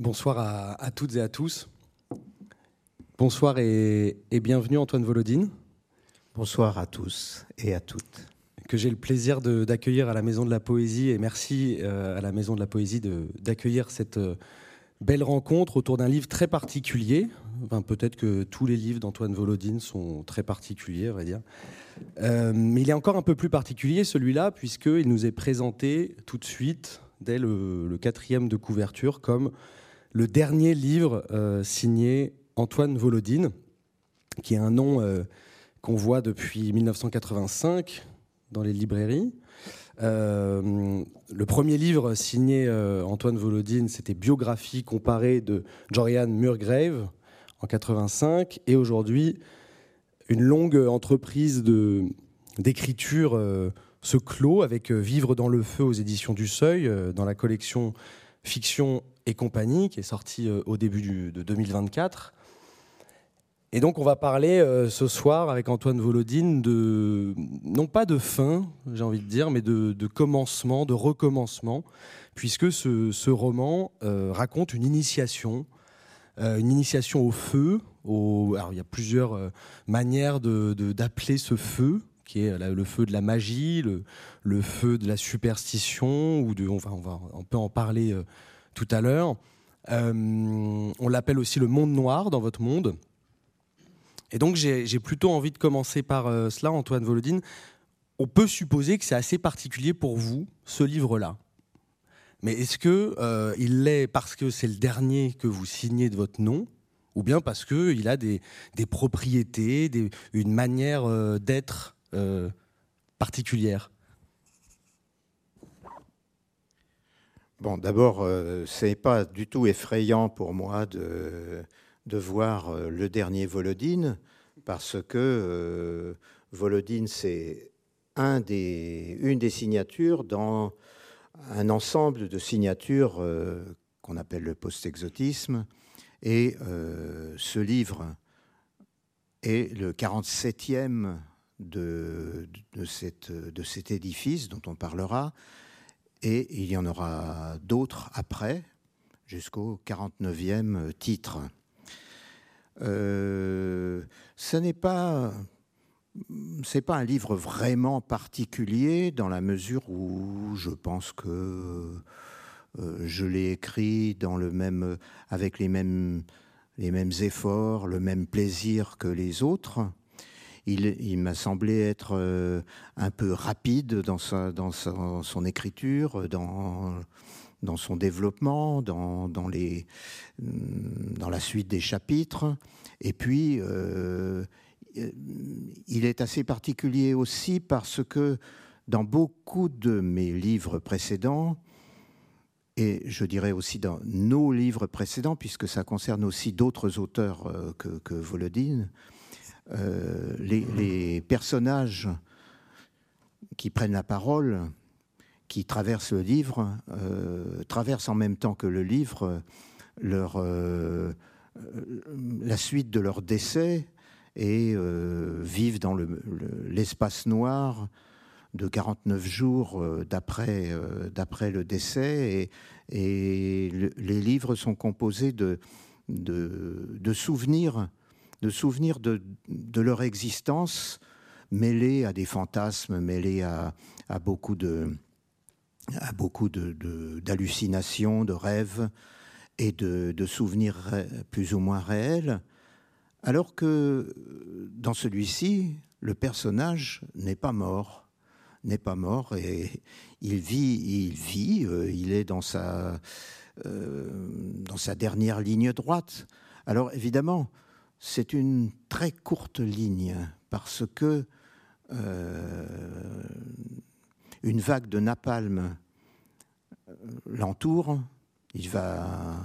Bonsoir à, toutes et à tous. Bonsoir et, bienvenue Antoine Volodine. Bonsoir à tous et à toutes. Que j'ai le plaisir d'accueillir à la Maison de la Poésie et merci euh, à la Maison de la Poésie d'accueillir cette euh, belle rencontre autour d'un livre très particulier. Peut-être que tous les livres d'Antoine Volodine sont très particuliers, on va dire. Euh, mais il est encore un peu plus particulier celui-là puisqu'il nous est présenté tout de suite dès le quatrième de couverture comme le dernier livre euh, signé Antoine Volodine, qui est un nom euh, qu'on voit depuis 1985 dans les librairies. Euh, le premier livre signé Antoine Volodine, c'était Biographie comparée de Jorian Murgrave en 85, et aujourd'hui une longue entreprise d'écriture se clôt avec Vivre dans le feu aux éditions du Seuil, dans la collection Fiction et compagnie, qui est sorti euh, au début de 2024. Et donc on va parler euh, ce soir avec Antoine Volodine de, non pas de fin, j'ai envie de dire, mais de, commencement, de recommencement, puisque ce, roman euh, raconte une initiation, une initiation au feu. Alors il y a plusieurs manières d'appeler ce feu, qui est le feu de la magie, le, feu de la superstition, ou de, on, va, on, va, on peut en parler tout à l'heure. Euh, on l'appelle aussi le monde noir dans votre monde. Et donc j'ai plutôt envie de commencer par euh, cela, Antoine Volodine. On peut supposer que c'est assez particulier pour vous, ce livre-là. Mais est-ce que euh, il l'est parce que c'est le dernier que vous signez de votre nom, ou bien parce qu'il a des, propriétés, une manière d'être particulière? Bon, d'abord, euh, ce n'est pas du tout effrayant pour moi de, voir euh, le dernier Volodine, parce que euh, Volodine, c'est une des signatures dans un ensemble de signatures qu'on appelle le post-exotisme. Et ce livre est le 47e de, de, cette, de cet édifice dont on parlera et il y en aura d'autres après, jusqu'au 49e titre. Euh, ce n'est pas c'est pas un livre vraiment particulier dans la mesure où je pense que euh, je l'ai écrit dans le même avec les mêmes les mêmes efforts, le même plaisir que les autres il, m'a semblé être euh, un peu rapide dans, son écriture, dans, son développement, dans, la suite des chapitres. Et puis, euh, il est assez particulier aussi parce que dans beaucoup de mes livres précédents, et je dirais aussi dans nos livres précédents, puisque ça concerne aussi d'autres auteurs euh, que, que Volodine, euh, les, personnages qui prennent la parole, qui traversent le livre, euh, traversent en même temps que le livre leur, euh, la suite de leur décès et vivent dans l'espace noir de 49 jours d'après le décès. Et, les livres sont composés de souvenirs de souvenirs de, leur existence mêlés à des fantasmes, mêlés à, beaucoup de d'hallucinations, de, rêves et de, souvenirs plus ou moins réels, alors que dans celui-ci, le personnage n'est pas mort, n'est pas mort et il vit, il vit, euh, il est euh, dans sa dernière ligne droite. Alors évidemment, c'est une très courte ligne parce que euh, une vague de napalm euh, l'entoure, il va,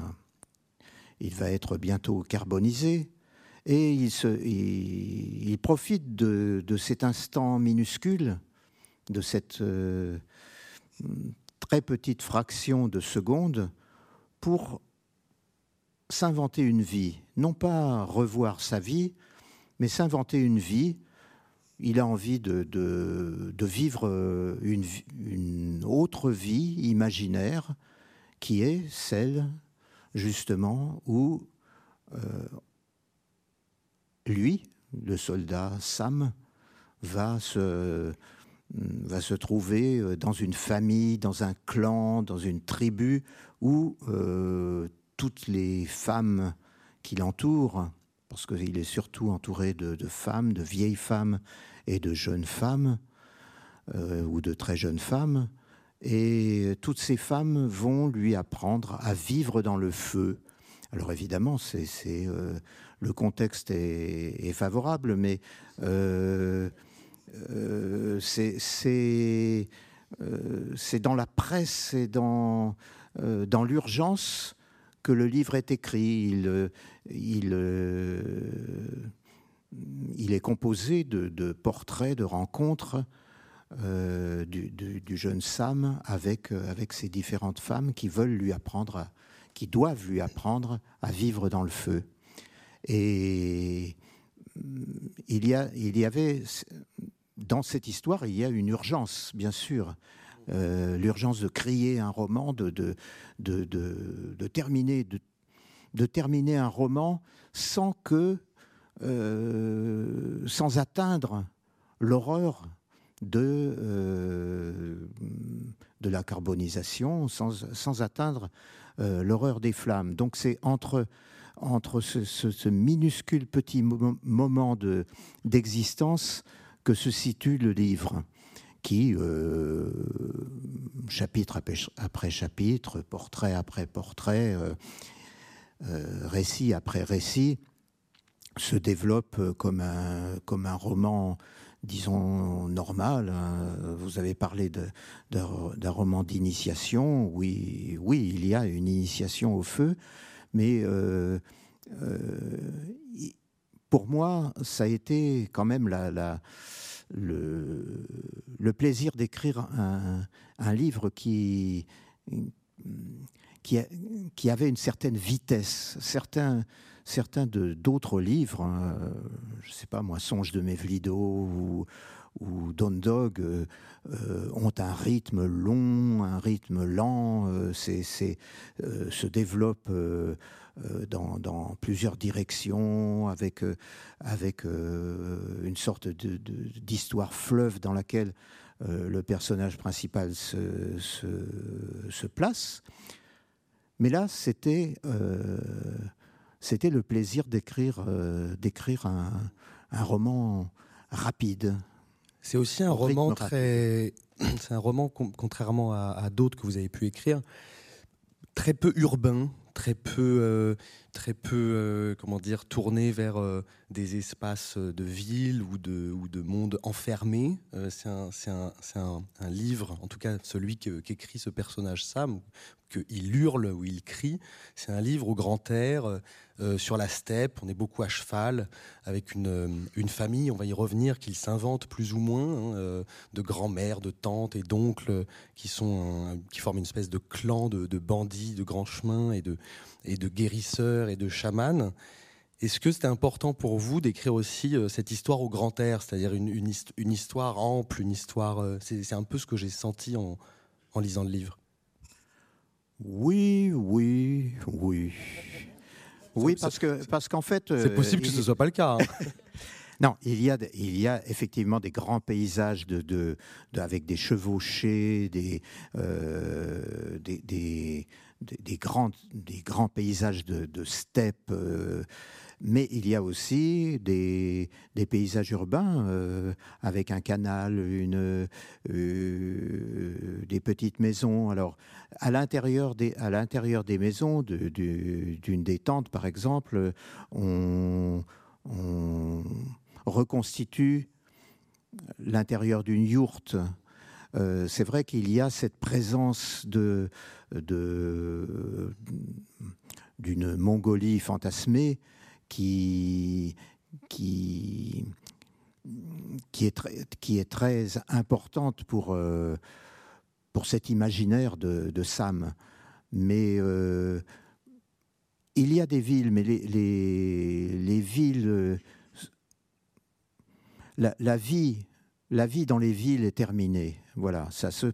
être bientôt carbonisé, et il, profite de, cet instant minuscule, de cette euh, très petite fraction de seconde, pour s'inventer une vie, non pas revoir sa vie, mais s'inventer une vie. Il a envie de, vivre une, autre vie imaginaire qui est celle justement, où lui, le soldat Sam, va se, va se trouver dans une famille, dans un clan, dans une tribu, où toutes les femmes qui l'entourent, parce qu'il est surtout entouré de, femmes, de vieilles femmes et de jeunes femmes, euh, ou de très jeunes femmes, et toutes ces femmes vont lui apprendre à vivre dans le feu. Alors évidemment, c'est, euh, le contexte est, favorable, mais euh, c'est, dans la presse et dans l'urgence que le livre est écrit. Il, il, il est composé de, portraits, de rencontres euh, du, jeune Sam avec, avec ces différentes femmes qui veulent lui apprendre, qui doivent lui apprendre à vivre dans le feu. Et il y, a, il y avait, dans cette histoire, il y a une urgence, bien sûr. Euh, l'urgence de crier un roman, de, terminer, un roman sans euh, atteindre l'horreur de, euh, de la carbonisation, sans, atteindre l'horreur des flammes. Donc c'est entre ce, minuscule petit moment d'existence que se situe le livre qui, euh, chapitre après, chapitre, portrait après portrait, euh, euh, récit après récit, se développe comme un, comme un roman, disons, normal. Hein. Vous avez parlé d'un roman d'initiation. Oui, oui, il y a une initiation au feu, mais pour moi, ça a été quand même la, la le, le plaisir d'écrire un, un, livre qui, qui, qui, avait une certaine vitesse. Certains, certains d'autres livres, hein, je ne sais pas moi, Songe de Mevlido ou, ou Don Dog, euh, euh, ont un rythme long, un rythme lent, euh, c'est, se développent euh, dans, plusieurs directions, avec, euh, avec euh, une sorte d'histoire fleuve dans laquelle le personnage principal se, se, place. Mais là, c'était c'était le plaisir d'écrire d'écrire un, un, roman rapide. C'est aussi un roman très. C'est un roman, contrairement à, à d'autres que vous avez pu écrire, très peu urbain, très peu, euh, très peu euh, comment dire, tourné vers euh, des espaces de ville ou de, ou de monde enfermé. c'est un, un, un, livre, en tout cas celui qu'écrit ce personnage Sam, qu'il hurle ou il crie. C'est un livre au grand air, euh, sur la steppe. On est beaucoup à cheval, avec une, euh, une famille, on va y revenir, qu'il s'invente plus ou moins, hein, euh, de grand-mères, de tantes et d'oncles qui, qui forment une espèce de clan de, bandits, de grands chemins et de, guérisseurs et de chamans. Est-ce que c'était important pour vous d'écrire aussi cette histoire au grand air, c'est-à-dire une, histoire ample, une histoire. c'est un peu ce que j'ai senti en, en lisant le livre. Oui, oui, oui. Oui, parce que parce qu'en fait, c'est possible que ce ne soit pas le cas. Hein. non, il y a il y a effectivement des grands paysages de, de, avec des chevauchés, des, euh, des, des, des, grands des grands paysages de, de steppes. Euh, mais il y a aussi des, paysages urbains euh, avec un canal, euh, des petites maisons. Alors, à l'intérieur des, à l'intérieur des maisons, d'une des tentes par exemple, on, reconstitue l'intérieur d'une yourte. Euh, c'est vrai qu'il y a cette présence de, d'une Mongolie fantasmée qui, qui, qui, est, très, qui est très importante pour, euh, pour cet imaginaire de, Sam. Mais euh, il y a des villes, mais les, les, les villes. Euh, la, la, vie, la vie dans les villes est terminée. Voilà, ça se,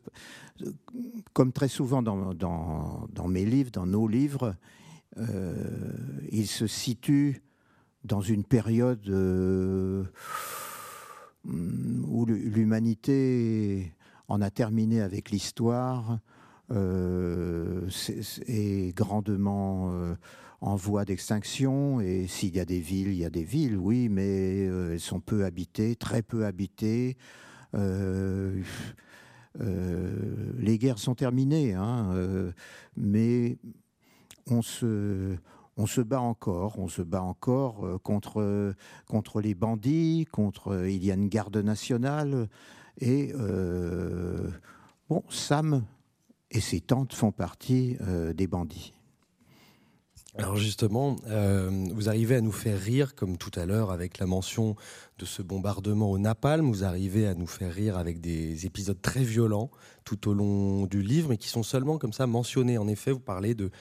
comme très souvent dans, dans, dans mes livres, dans nos livres, il se situe dans une période où l'humanité en a terminé avec l'histoire, euh, est, grandement euh, en voie d'extinction. Et s'il y a des villes, il y a des villes, oui, mais euh, elles sont peu habitées, très peu habitées. les guerres sont terminées, hein, mais on se, bat encore, encore contre, les bandits, contre, il y a une garde nationale, et bon, Sam et ses tantes font partie euh, des bandits. Alors justement, euh, vous arrivez à nous faire rire, comme tout à l'heure avec la mention de ce bombardement au napalm, vous arrivez à nous faire rire avec des épisodes très violents tout au long du livre, mais qui sont seulement comme ça mentionnés. En effet, vous parlez de...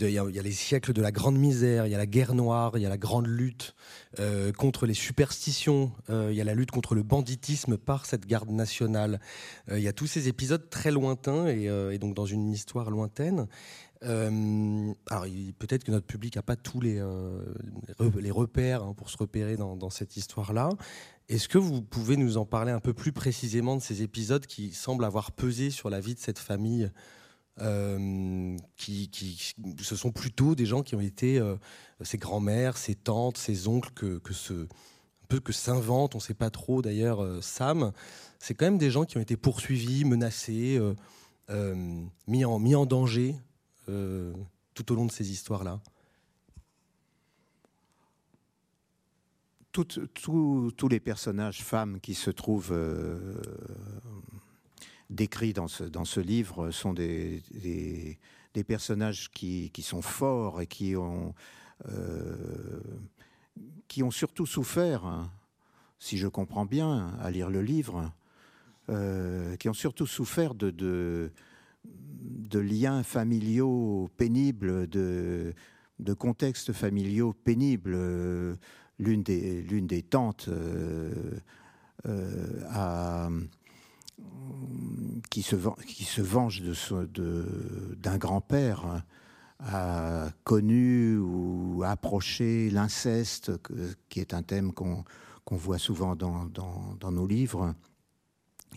Il y, a les siècles de la grande misère, il y a la guerre noire, il y a la grande lutte euh, contre les superstitions, il y a la lutte contre le banditisme par cette garde nationale. il y a tous ces épisodes très lointains et donc dans une histoire lointaine. Euh, alors, peut-être que notre public n'a pas tous les, euh, repères hein, pour se repérer dans, cette histoire-là. Est-ce que vous pouvez nous en parler un peu plus précisément de ces épisodes qui semblent avoir pesé sur la vie de cette famille euh, qui, ce sont plutôt des gens qui ont été ses grands-mères, ses tantes, ses oncles que, un peu que s'invente, on ne sait pas trop d'ailleurs Sam. C'est quand même des gens qui ont été poursuivis, menacés, mis en mis en danger euh, tout au long de ces histoires-là tous les personnages femmes qui se trouvent euh, décrits dans ce, livre sont des, personnages qui, sont forts et qui ont, euh, qui ont surtout souffert, si je comprends bien, à lire le livre, qui ont surtout souffert de de liens familiaux pénibles, de, contextes familiaux pénibles. L'une des, l'une des tantes euh, euh, qui, se, venge d'un grand-père a connu ou approché l'inceste, qui est un thème qu'on, voit souvent dans, nos livres.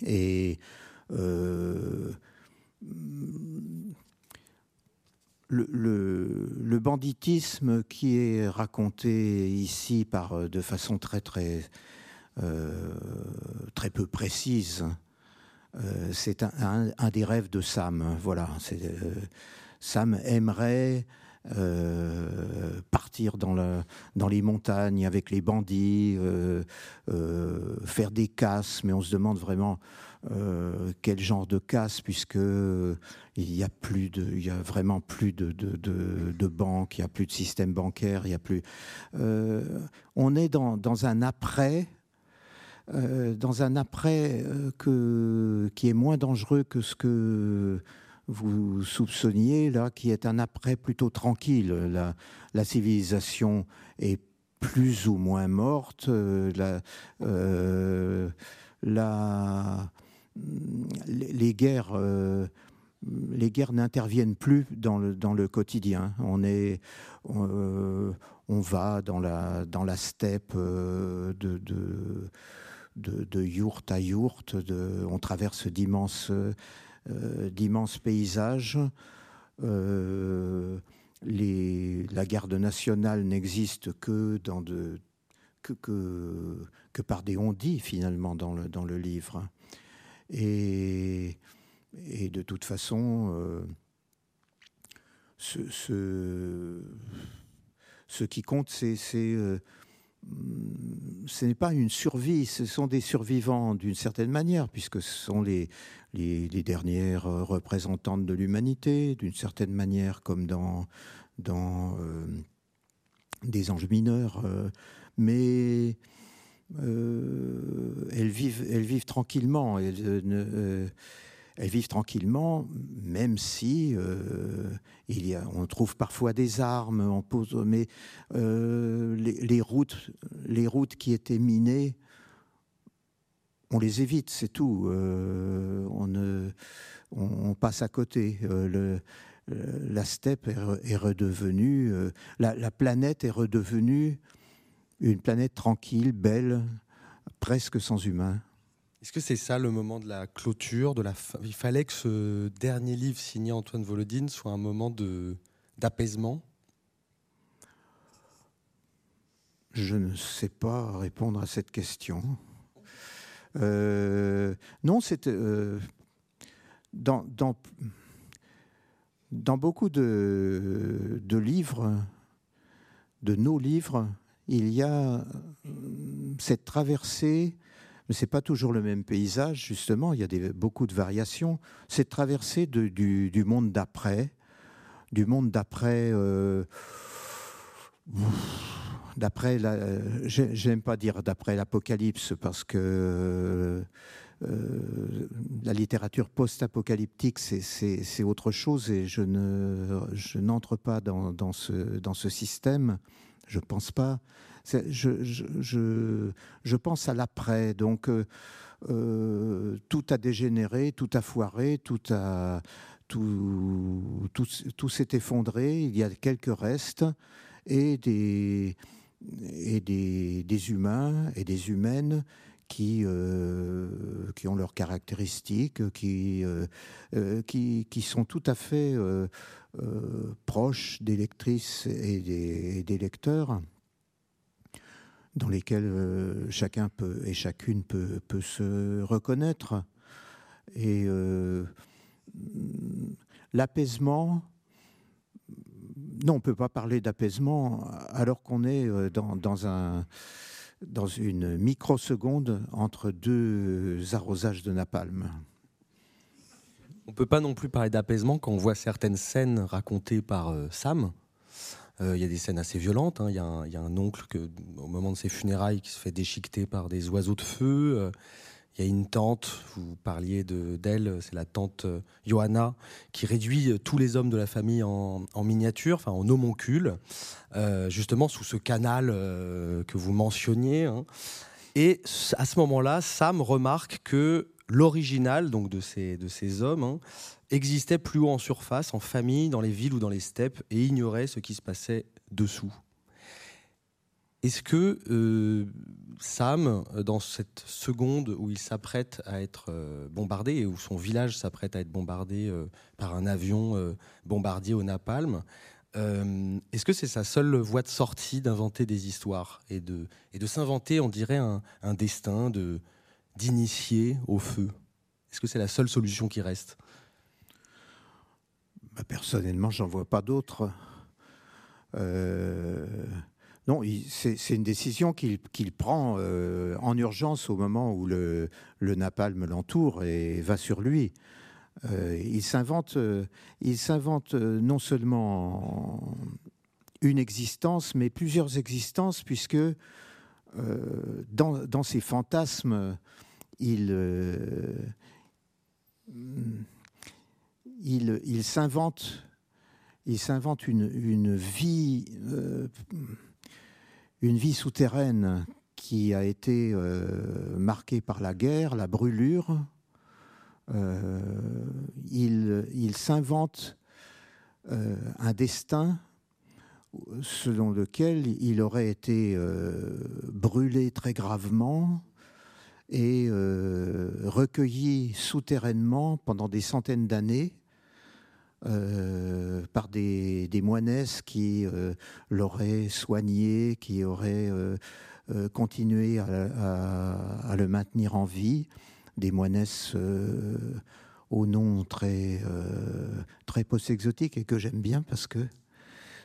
Et euh, le, banditisme qui est raconté ici par, euh, de façon très euh, peu précise, euh, c'est un, des rêves de Sam. Voilà, Sam aimerait partir dans, dans, les montagnes avec les bandits, faire des casses, mais on se demande vraiment euh, quel genre de casse, puisque de, il y a vraiment plus de, de, il y a plus de système bancaire, il y a plus. Euh, on est dans, un après. Euh, dans un après qui est moins dangereux que ce que vous soupçonniez, là, qui est un après plutôt tranquille. La, civilisation est plus ou moins morte. la, les, guerres, euh, guerres n'interviennent plus dans le, quotidien. On est, euh, va dans la, dans la steppe euh, de, de, de, yourte à yourte. On traverse d'immenses, paysages. La garde nationale n'existe que dans de que, que, que, par des on-dit finalement dans le, dans le livre. Et, et de toute façon, euh, ce, ce, qui compte, c'est euh, ce n'est pas une survie, ce sont des survivants d'une certaine manière, puisque ce sont les, les, dernières représentantes de l'humanité, d'une certaine manière, comme dans, dans euh, des anges mineurs. mais euh, elles, vivent, elles vivent tranquillement. Elles, euh, elles vivent tranquillement, même si euh, il y a, on trouve parfois des armes, on pose, mais les, routes, les routes qui étaient minées, on les évite, c'est tout. on, ne, on, passe à côté. Le, la steppe est, redevenue, la, planète est redevenue une planète tranquille, belle, presque sans humains. Est-ce que c'est ça le moment de la clôture, de la Il fallait que ce dernier livre signé Antoine Volodine soit un moment de d'apaisement? Je ne sais pas répondre à cette question. Euh, non, c'est euh, dans, dans, dans, beaucoup de, de, livres, de nos livres, il y a cette traversée, mais c'est pas toujours le même paysage, justement, il y a beaucoup de variations, cette traversée du, monde d'après, du monde d'après. Euh, d'après, euh, j'aime pas dire d'après l'Apocalypse parce que euh, euh, la littérature post-apocalyptique, c'est autre chose et je ne, je n'entre pas ce, dans ce système. Je pense pas. Je, pense à l'après. Donc tout a dégénéré, tout a foiré, tout a tout, tout, tout s'est effondré. Il y a quelques restes et des et des, humains et des humaines qui, euh, qui ont leurs caractéristiques, qui, euh, euh, qui, qui, sont tout à fait proches des lectrices et des, lecteurs, dans lesquels chacun peut, et chacune peut, se reconnaître. Et l'apaisement, non, on ne peut pas parler d'apaisement alors qu'on est euh, dans, dans une microseconde entre deux arrosages de napalm. On peut pas non plus parler d'apaisement quand on voit certaines scènes racontées par euh, Sam. Euh, il y a des scènes assez violentes. Hein. Il y, a un oncle que, au moment de ses funérailles qui se fait déchiqueter par des oiseaux de feu. Il y a une tante, vous parliez d'elle, c'est la tante euh, Johanna, qui réduit euh, tous les hommes de la famille en, miniature, enfin en homoncule, euh, justement sous ce canal que vous mentionniez. Hein. Et à ce moment-là, Sam remarque que l'original donc de ces, de ces hommes hein, existait plus haut en surface, en famille, dans les villes ou dans les steppes, et ignorait ce qui se passait dessous. Est-ce que euh, Sam, dans cette seconde où il s'apprête à être euh, bombardé et où son village s'apprête à être bombardé euh, par un avion bombardier au napalm, est-ce que c'est sa seule voie de sortie d'inventer des histoires et de, et de s'inventer, on dirait, un, destin de, d'initier au feu? Est-ce que c'est la seule solution qui reste? Bah, Personnellement, j'en vois pas d'autre. Non, c'est une décision qu'il prend euh, en urgence au moment où le, napalm l'entoure et va sur lui. Euh, il s'invente euh, non seulement une existence, mais plusieurs existences, puisque dans, ses fantasmes, il, il, s'invente il s'invente une, une, vie une vie souterraine qui a été euh, marquée par la guerre, la brûlure. Euh, il, s'invente euh, un destin selon lequel il aurait été brûlé très gravement et recueilli souterrainement pendant des centaines d'années euh, par des, des, qui euh, l'auraient soigné, qui auraient euh, continué à, le maintenir en vie, des moinesses au nom très, très post-exotique et que j'aime bien parce que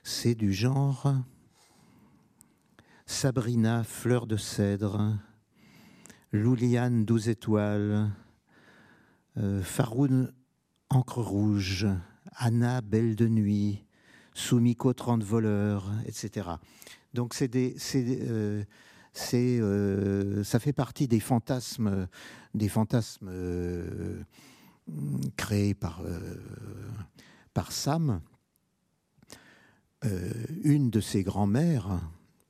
c'est du genre Sabrina, fleur de cèdre, Louliane, douze étoiles, Faroun, encre rouge, Anna, Belle de Nuit, Soumiko, 30 voleurs, etc. Donc c'est euh, euh, ça fait partie des fantasmes, des fantasmes euh, créés par, par Sam. une de ses grand-mères,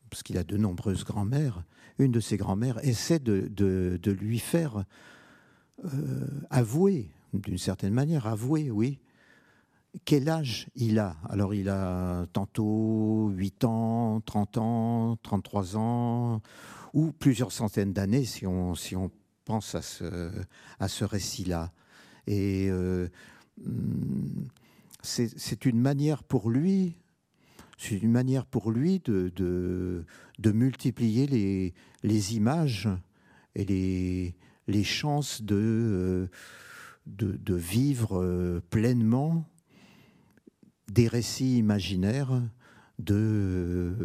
parce qu'il a de nombreuses grand-mères, une de ses grand-mères essaie de, de, lui faire avouer, d'une certaine manière, avouer, oui, quel âge il a Alors il a tantôt 8 ans, 30 ans, 33 ans, ou plusieurs centaines d'années si on, si on pense à ce, à ce récit-là. Et euh, hmm, c'est une manière pour lui, c'est une manière pour lui de, de, multiplier les, les, images et les, les chances de, euh, de, vivre euh, pleinement des récits imaginaires de,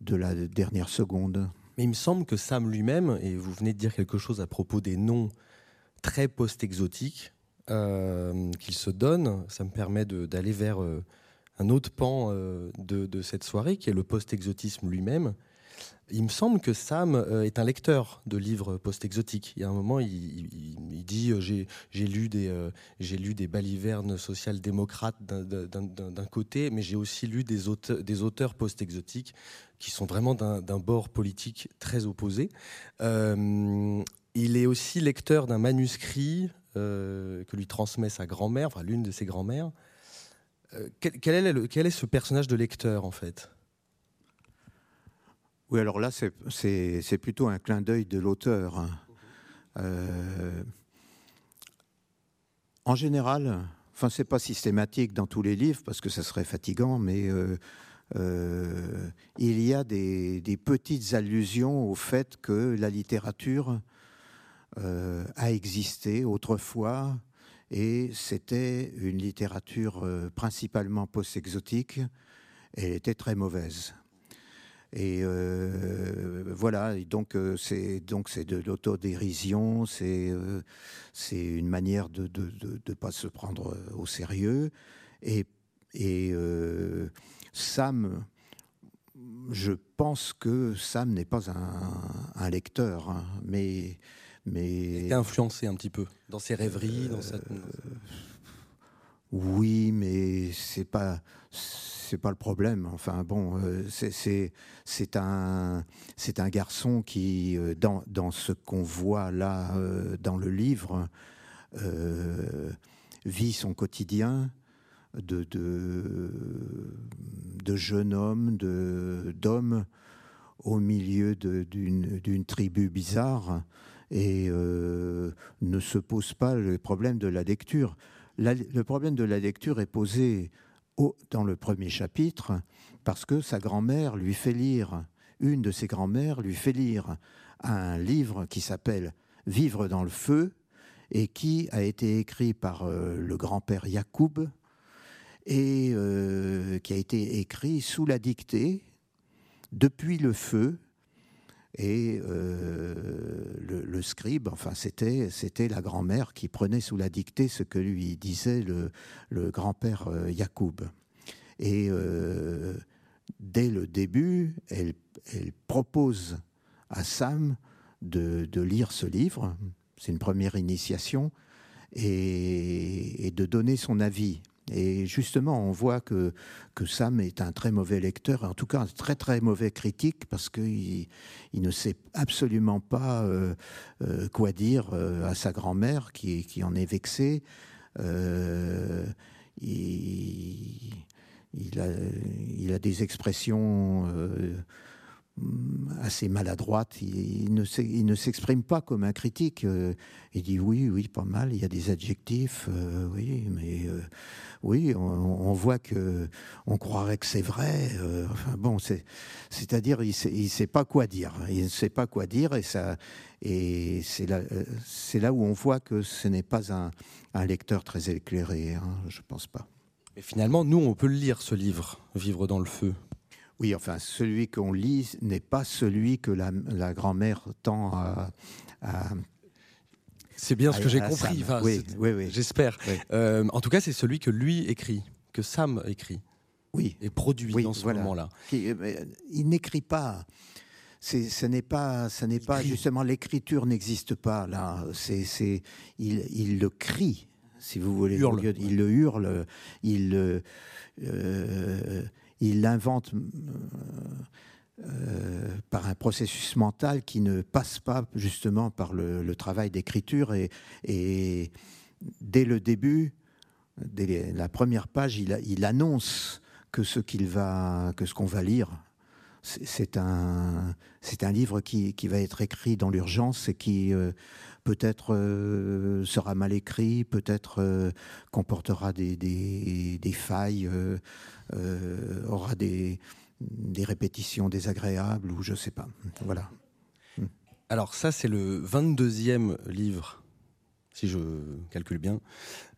de la dernière seconde. Mais il me semble que Sam lui-même, et vous venez de dire quelque chose à propos des noms très post-exotiques euh, qu'il se donne, ça me permet d'aller vers euh, un autre pan euh, de, cette soirée, qui est le post-exotisme lui-même. Il me semble que Sam euh, est un lecteur de livres post-exotiques. Il y a un moment, il, dit euh, j'ai lu des balivernes social-démocrates d'un côté, mais j'ai aussi lu des auteurs, des auteurs post-exotiques qui sont vraiment d'un bord politique très opposé. il est aussi lecteur d'un manuscrit que lui transmet sa grand-mère, enfin l'une de ses grand-mères. Quel, est quel est ce personnage de lecteur en fait? Oui, alors là, c'est plutôt un clin d'œil de l'auteur. Hein. Euh, en général, enfin, c'est pas systématique dans tous les livres parce que ça serait fatigant, mais euh, euh, il y a des, petites allusions au fait que la littérature a existé autrefois et c'était une littérature principalement post-exotique. Elle était très mauvaise. Et euh, voilà, donc euh, c'est donc c'est de l'autodérision, c'est euh, c'est une manière de de, de pas se prendre au sérieux. Et et Sam, je pense que Sam n'est pas un, un lecteur, hein, mais mais il influencé un petit peu dans ses rêveries, dans sa... Oui, mais c'est pas c'est pas le problème. Enfin bon, euh, c'est un c'est un garçon qui euh, dans dans ce qu'on voit là euh, dans le livre vit son quotidien de de, de jeune homme, de d'homme au milieu d'une tribu bizarre et ne se pose pas le problème de la lecture. le problème de la lecture est posé dans le premier chapitre parce que sa grand-mère lui fait lire, une de ses grand-mères lui fait lire un livre qui s'appelle Vivre dans le feu et qui a été écrit par euh, le grand-père Yacoub et euh, qui a été écrit sous la dictée depuis le feu et euh, le, scribe, enfin c'était c'était la grand-mère qui prenait sous la dictée ce que lui disait le, grand-père euh, Yacoub. Et euh, dès le début, elle, propose à Sam de, lire ce livre. C'est une première initiation et de donner son avis. Et justement, on voit que, que Sam est un très mauvais lecteur, en tout cas un très très mauvais critique, parce qu'il il ne sait absolument pas euh, euh, quoi dire euh, à sa grand-mère, qui, en est vexée. Il, a, des expressions assez maladroite. Il, ne s'exprime pas comme un critique. Euh, il dit oui, oui, pas mal. Il y a des adjectifs, euh, oui, mais euh, oui, on, voit que on croirait que c'est vrai. bon, c'est-à-dire il sait, sait pas quoi dire. Il ne sait pas quoi dire et ça, et c'est là, là où on voit que ce n'est pas un, lecteur très éclairé. Hein, je pense pas. Et finalement, nous, on peut le lire ce livre, Vivre dans le feu. Oui, enfin, celui qu'on lit n'est pas celui que la, grand-mère tend à. c'est bien ce que j'ai compris. oui, oui, oui, J'espère. Euh, en tout cas, c'est celui que lui écrit, que Sam écrit. Oui. Et produit dans ce moment-là. Euh, il n'écrit pas. Ce n'est pas, ce n'est pas justement l'écriture n'existe pas là. C'est, il, il, le crie, si vous voulez. Il, hurle. il le hurle. Il, euh, il l'invente euh, euh, par un processus mental qui ne passe pas justement par le, travail d'écriture. Et, dès le début, dès la première page, il, annonce que ce qu'on va lire, c'est un, c'est un livre qui, qui, va être écrit dans l'urgence et qui euh, peut-être euh, sera mal écrit, peut-être euh, comportera des, des, failles, aura des, des répétitions désagréables ou je sais pas. Voilà. Alors ça, c'est le 22e livre, si je calcule bien,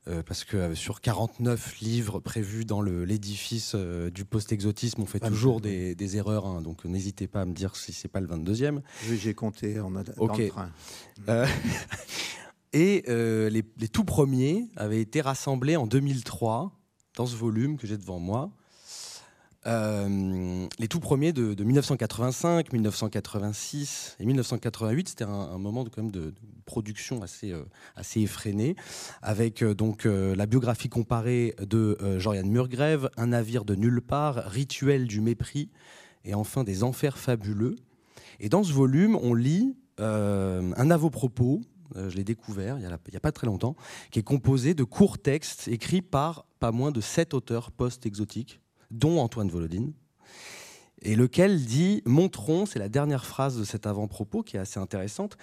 euh, parce que euh, sur 49 livres prévus dans l'édifice euh, du post-exotisme, on fait ah, toujours des, erreurs, hein, donc n'hésitez pas à me dire si c'est pas le 22e. Oui, j'ai compté en a, dans le train. et les, les, tout premiers avaient été rassemblés en 2003 dans ce volume que j'ai devant moi. Euh, les tout premiers de, 1985, 1986 et 1988, c'était un, moment de, production assez, euh, assez effréné, avec euh, donc la biographie comparée de Joriane Murgrève, Un navire de nulle part, Rituel du mépris, et enfin des enfers fabuleux. Et dans ce volume, on lit un avo-propos, je l'ai découvert il n'y a, pas très longtemps, qui est composé de courts textes écrits par pas moins de sept auteurs post-exotiques dont Antoine Volodine, et lequel dit Montrons, c'est la dernière phrase de cet avant-propos qui est assez intéressante.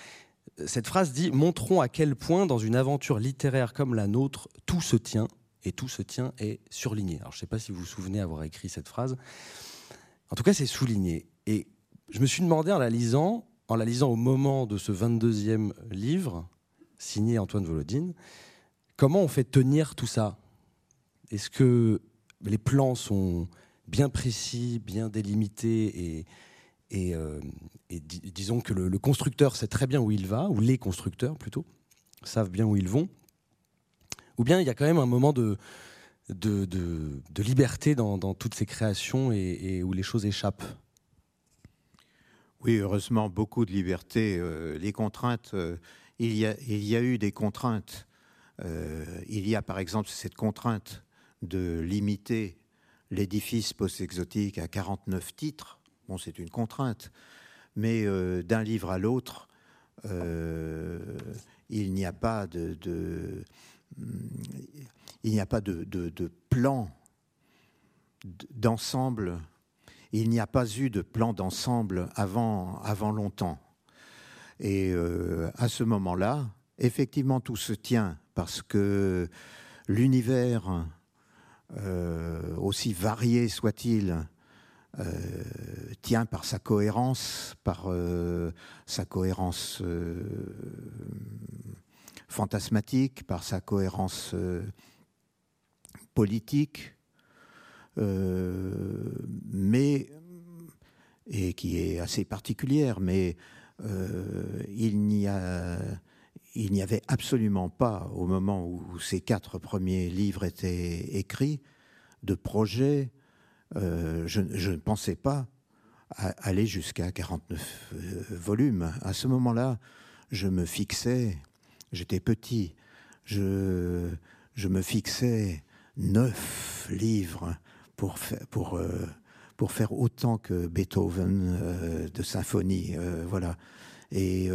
Cette phrase dit Montrons à quel point, dans une aventure littéraire comme la nôtre, tout se tient, et tout se tient est surligné. Alors je ne sais pas si vous vous souvenez avoir écrit cette phrase. En tout cas, c'est souligné. Et je me suis demandé en la lisant, en la lisant au moment de ce 22e livre, signé Antoine Volodine, comment on fait tenir tout ça? Est-ce que les plans sont bien précis, bien délimités et, euh, disons que le, constructeur sait très bien où il va, ou les constructeurs plutôt, savent bien où ils vont. Ou bien il y a quand même un moment de, liberté dans, toutes ces créations et, où les choses échappent. Oui, heureusement, beaucoup de liberté. Euh, les contraintes, euh, il y a eu des contraintes. il y a par exemple cette contrainte de limiter l'édifice post-exotique à 49 titres. Bon, c'est une contrainte, mais euh, d'un livre à l'autre, euh, il n'y a pas pas de, plan d'ensemble. Il n'y a pas eu de plan d'ensemble avant, avant longtemps. Et euh, à ce moment-là, effectivement, tout se tient parce que l'univers euh, aussi varié soit-il, euh, tient par sa cohérence, par euh, sa cohérence fantasmatique, par sa cohérence politique, mais et qui est assez particulière, mais il n'y a il n'y avait absolument pas, au moment où ces quatre premiers livres étaient écrits, de projet. Euh, je, ne pensais pas aller jusqu'à 49 euh, volumes. À ce moment-là, je me fixais, j'étais petit, je, me fixais neuf livres pour, pour, euh, pour faire autant que Beethoven de symphonie. voilà. Et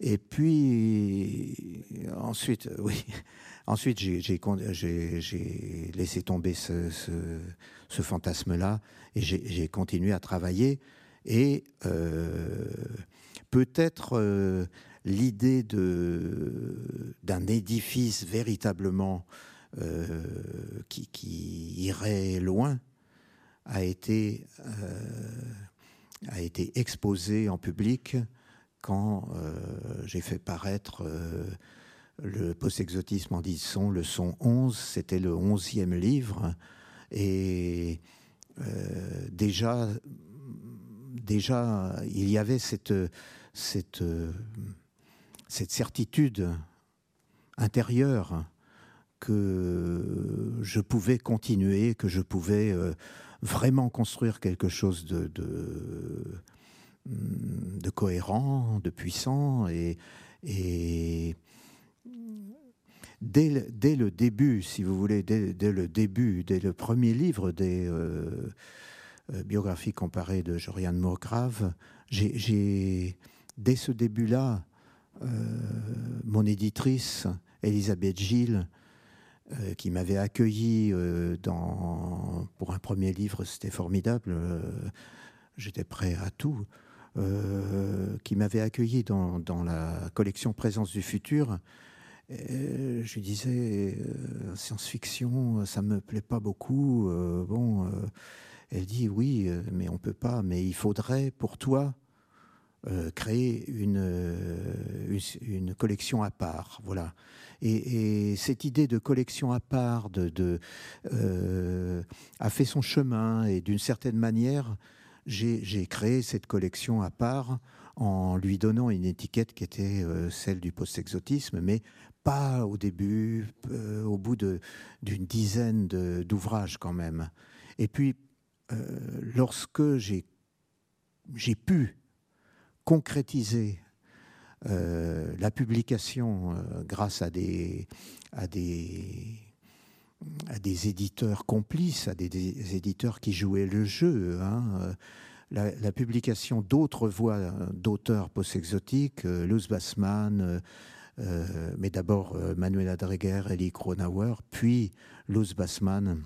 et puis, ensuite, oui, ensuite j'ai laissé tomber ce, fantasme-là et j'ai continué à travailler. Et euh, peut-être euh, l'idée d'un édifice véritablement euh, qui, irait loin a été exposée en public quand euh, j'ai fait paraître euh, le post-exotisme en 10 sons, le son 11, c'était le 11e livre. Et euh, déjà, déjà, il y avait cette, cette, certitude intérieure que je pouvais continuer, que je pouvais vraiment construire quelque chose de, de cohérent, de puissant, et, dès, le début, si vous voulez, dès, le début, dès le premier livre des euh, euh, biographies comparées de Joriane Mourgrave, j'ai, dès ce début-là, euh, mon éditrice, Elisabeth Gilles, qui m'avait accueilli dans, pour un premier livre, c'était formidable, j'étais prêt à tout, qui m'avait accueilli dans, la collection Présence du futur. je lui disais, science-fiction, ça me plaît pas beaucoup. bon, elle dit oui, mais on peut pas, mais il faudrait pour toi euh, créer euh, une, une, collection à part. Voilà. Et, cette idée de collection à part euh, a fait son chemin et d'une certaine manière, j'ai créé cette collection à part en lui donnant une étiquette qui était celle du post-exotisme, mais pas au début, au bout d'une dizaine d'ouvrages quand même. Et puis, lorsque j'ai pu concrétiser euh, la publication euh, grâce à des, à, des, à des éditeurs complices, à des, éditeurs qui jouaient le jeu. Hein. La, publication d'autres voix d'auteurs post-exotiques, euh, Luz Bassman, mais d'abord Manuela Dreger, Elie Kronauer, puis Luz Bassman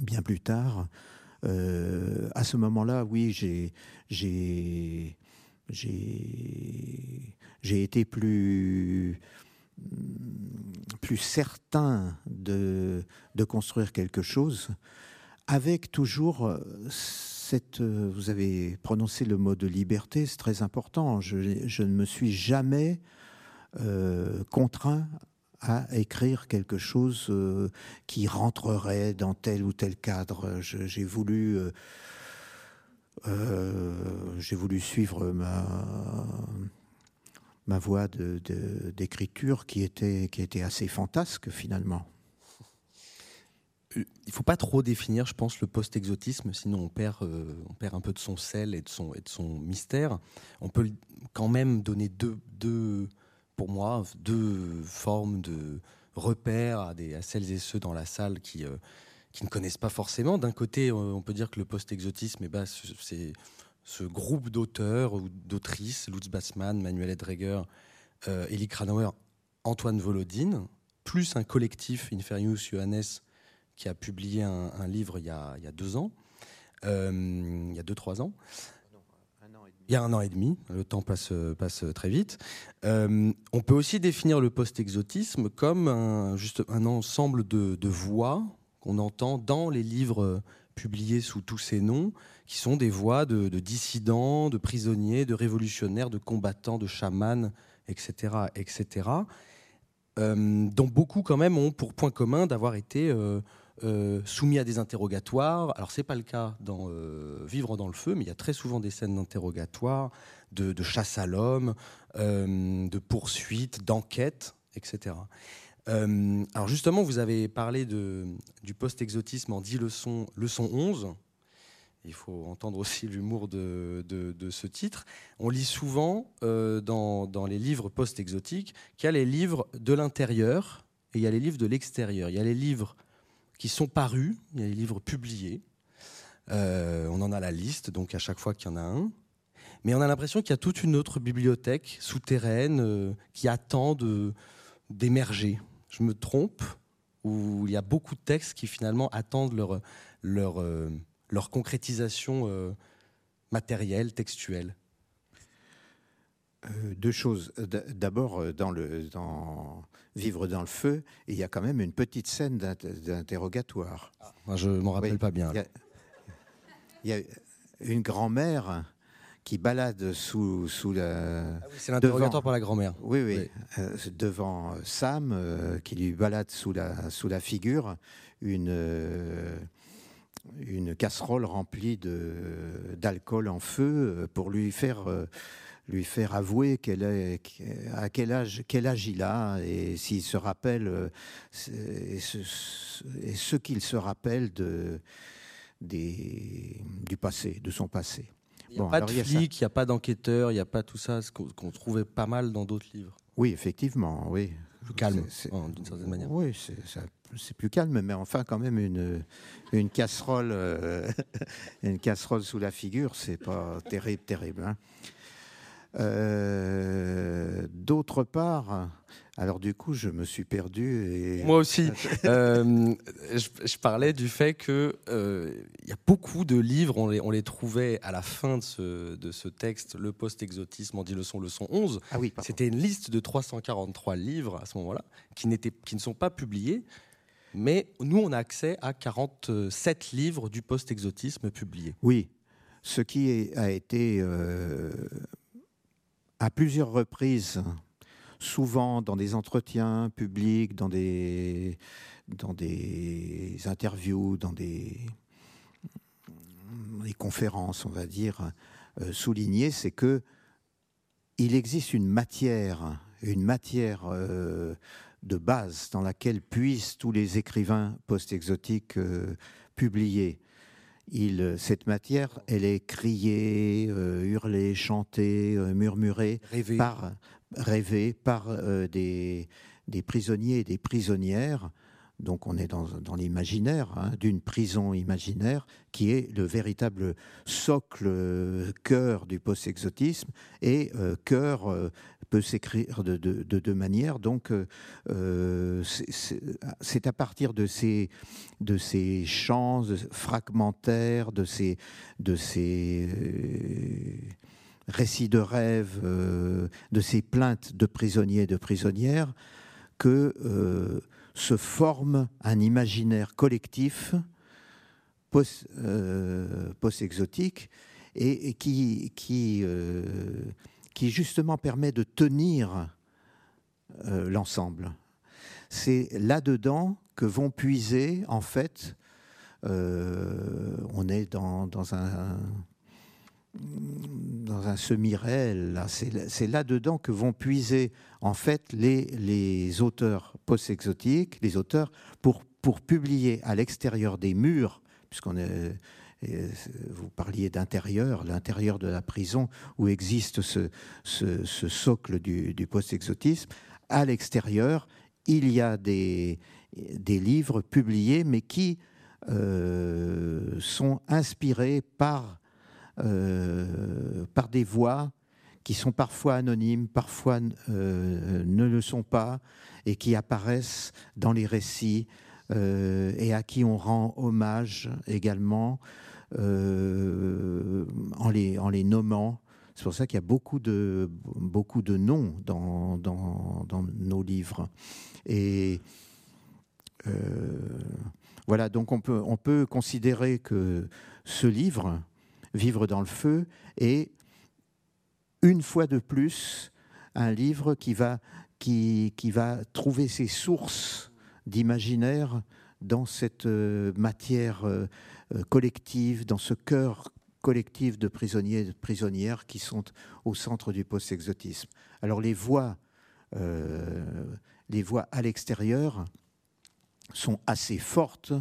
bien plus tard. à ce moment-là, oui, j'ai été plus, plus certain de, de, construire quelque chose, avec toujours cette... Vous avez prononcé le mot de liberté, c'est très important. Je, je, ne me suis jamais euh, contraint à écrire quelque chose euh, qui rentrerait dans tel ou tel cadre. J'ai voulu... Euh, euh, j'ai voulu suivre ma, ma voie d'écriture qui, était, assez fantasque finalement. Il ne faut pas trop définir, je pense, le post-exotisme, sinon on perd, euh, un peu de son sel et de son, mystère. On peut quand même donner deux, pour moi, deux formes de repères à, celles et ceux dans la salle qui, euh, ne connaissent pas forcément. D'un côté, on peut dire que le post-exotisme, eh ben, c'est ce groupe d'auteurs ou d'autrices, Lutz Bassmann, Manuel Edreger, euh, Elie Kranauer, Antoine Volodine, plus un collectif, Inferius Johannes, qui a publié un, livre il y a, deux ans, euh, il y a deux, trois ans. Il y a un an et demi, le temps passe, très vite. Euh, on peut aussi définir le post-exotisme comme un, juste un ensemble de, voix qu'on entend dans les livres publiés sous tous ces noms, qui sont des voix de, dissidents, de prisonniers, de révolutionnaires, de combattants, de chamans, etc., etc., euh, dont beaucoup quand même ont pour point commun d'avoir été euh, soumis à des interrogatoires. Alors c'est pas le cas dans Vivre dans le feu, mais il y a très souvent des scènes d'interrogatoire, de, chasse à l'homme, de poursuites, d'enquêtes, etc. Euh, alors justement, vous avez parlé du post-exotisme en 10 leçons, leçon 11. Il faut entendre aussi l'humour de, ce titre. On lit souvent euh, dans, les livres post-exotiques qu'il y a les livres de l'intérieur et il y a les livres de l'extérieur. Il y a les livres qui sont parus, il y a les livres publiés. Euh, on en a la liste, donc à chaque fois qu'il y en a un. Mais on a l'impression qu'il y a toute une autre bibliothèque souterraine qui attend d'émerger je me trompe ou il y a beaucoup de textes qui finalement attendent leur, leur, euh, leur concrétisation euh, matérielle, textuelle? Euh, deux choses. D'abord, dans, le, dans Vivre dans le feu, il y a quand même une petite scène d'interrogatoire. Ah, je ne m'en rappelle pas bien. Il y, a, une grand-mère qui balade sous, sous la. Ah c'est l'interrogatoire par la grand-mère. Oui, oui. Euh, devant Sam, euh, qui lui balade sous la, sous la figure une, euh, une casserole remplie d'alcool en feu pour lui faire. lui faire avouer qu'elle est, à quel âge, quel âge il a et s'il se rappelle et ce, ce qu'il se rappelle de, des, du passé, de son passé. Il n'y a pas de flic, il n'y a pas d'enquêteur, il n'y a pas tout ça, ce qu'on trouvait pas mal dans d'autres livres. Oui, effectivement, oui. Plus calme, d'une certaine manière. Oui, c'est plus calme, mais enfin quand même une, une casserole, euh, une casserole sous la figure, c'est pas terrible, terrible. Hein. Euh, d'autre part, Alors du coup, je me suis perdu. Et... Moi aussi. euh, je, je, parlais du fait que euh, il y a beaucoup de livres, on les, on les, trouvait à la fin de ce, de ce texte, le post-exotisme en 10 leçons, leçon 11. Ah oui, C'était une liste de 343 livres à ce moment-là, qui, qui ne sont pas publiés. Mais nous, on a accès à 47 livres du post-exotisme publiés. Oui, ce qui a été euh, à plusieurs reprises souvent dans des entretiens publics, dans des, dans des interviews, dans des, conférences, on va dire, euh, souligné, c'est que il existe une matière, une matière euh, de base dans laquelle puissent tous les écrivains post-exotiques euh, publier. Il, cette matière, elle est criée, euh, hurlée, chantée, euh, murmurée par, rêvée par euh, des, des prisonniers et des prisonnières. Donc on est dans, dans l'imaginaire, hein, d'une prison imaginaire qui est le véritable socle, euh, cœur du post-exotisme et euh, cœur euh, peut s'écrire de deux de, de manières. Donc euh, c'est à partir de ces, de ces chants fragmentaires, de ces, de ces euh, récits de rêves, euh, de ces plaintes de prisonniers et de prisonnières que euh, se forme un imaginaire collectif post, euh, post-exotique et, et, qui, qui, euh, qui, justement permet de tenir euh, l'ensemble. C'est là-dedans que vont puiser, en fait, euh, on est dans, un dans un semi-réel. C'est là-dedans que vont puiser en fait les, les auteurs post-exotiques, les auteurs pour, pour publier à l'extérieur des murs, puisqu'on est vous parliez d'intérieur, l'intérieur de la prison où existe ce, socle du, du post-exotisme. À l'extérieur, il y a des, livres publiés, mais qui euh, sont inspirés par euh, par des voix qui sont parfois anonymes, parfois euh, ne le sont pas, et qui apparaissent dans les récits euh, et à qui on rend hommage également euh, en, les, en les nommant. C'est pour ça qu'il y a beaucoup de, beaucoup de noms dans, nos livres. Et voilà, donc on peut, on peut considérer que ce livre, Vivre dans le feu et une fois de plus un livre qui va, qui, qui va trouver ses sources d'imaginaire dans cette matière collective, dans ce cœur collectif de prisonniers et de prisonnières qui sont au centre du post-exotisme. Alors les voix, euh, les voix à l'extérieur sont assez fortes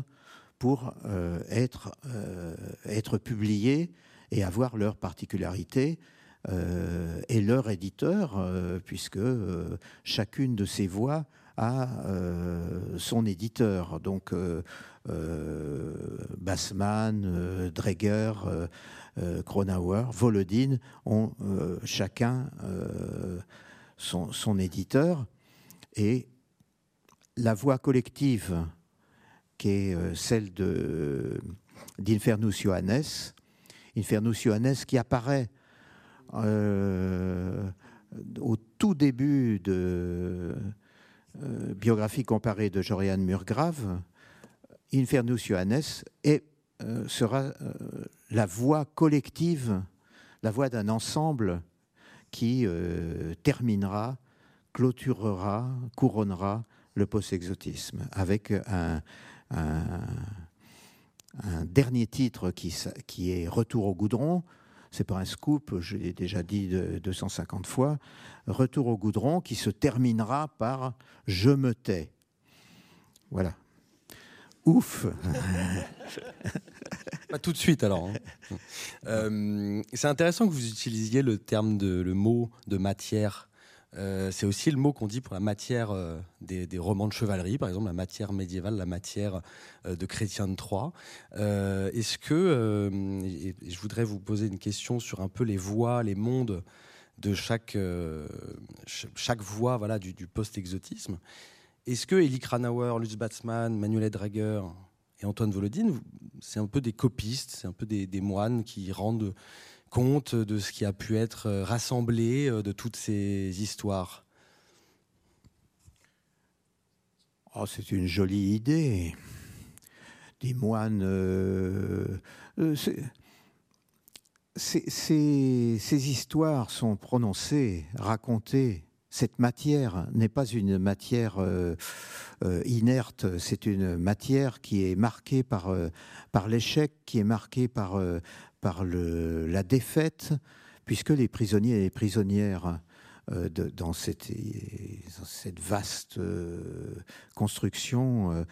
pour euh, être, euh, être publiés et avoir leur particularité euh, et leur éditeur, euh, puisque euh, chacune de ces voix a son éditeur. Donc Bassman, Dreger, Kronauer, Volodine ont chacun son, éditeur. Et la voix collective qui est celle d'Infernus Johannes, Infernus Johannes qui apparaît euh, au tout début de euh, biographie comparée de Joriane Murgrave, Infernus Johannes et, euh, sera la voix collective, la voix d'un ensemble qui terminera, clôturera, couronnera le post-exotisme avec un, dernier titre qui, est Retour au goudron. C'est pas un scoop, je l'ai déjà dit de, 250 fois. Retour au goudron qui se terminera par Je me tais. Voilà. Ouf Pas tout de suite alors. Hein. Euh, c'est intéressant que vous utilisiez le terme de le mot de matière euh, c'est aussi le mot qu'on dit pour la matière euh, des, romans de chevalerie, par exemple, la matière médiévale, la matière euh, de Chrétien de Troyes. Est-ce que, je voudrais vous poser une question sur un peu les voies, les mondes de chaque, chaque voie voilà, du, post-exotisme. Est-ce que Elie Kranauer, Lutz Batzmann, Manuel Drager et Antoine Volodine, c'est un peu des copistes, c'est un peu des, moines qui rendent de ce qui a pu être rassemblé de toutes ces histoires? Oh, c'est une jolie idée. Des moines. Euh, euh, ces, histoires sont prononcées, racontées. Cette matière n'est pas une matière euh, inerte, c'est une matière qui est marquée par, par l'échec, qui est marquée par, par le, la défaite, puisque les prisonniers et les prisonnières euh, dans, cette, vaste euh, construction,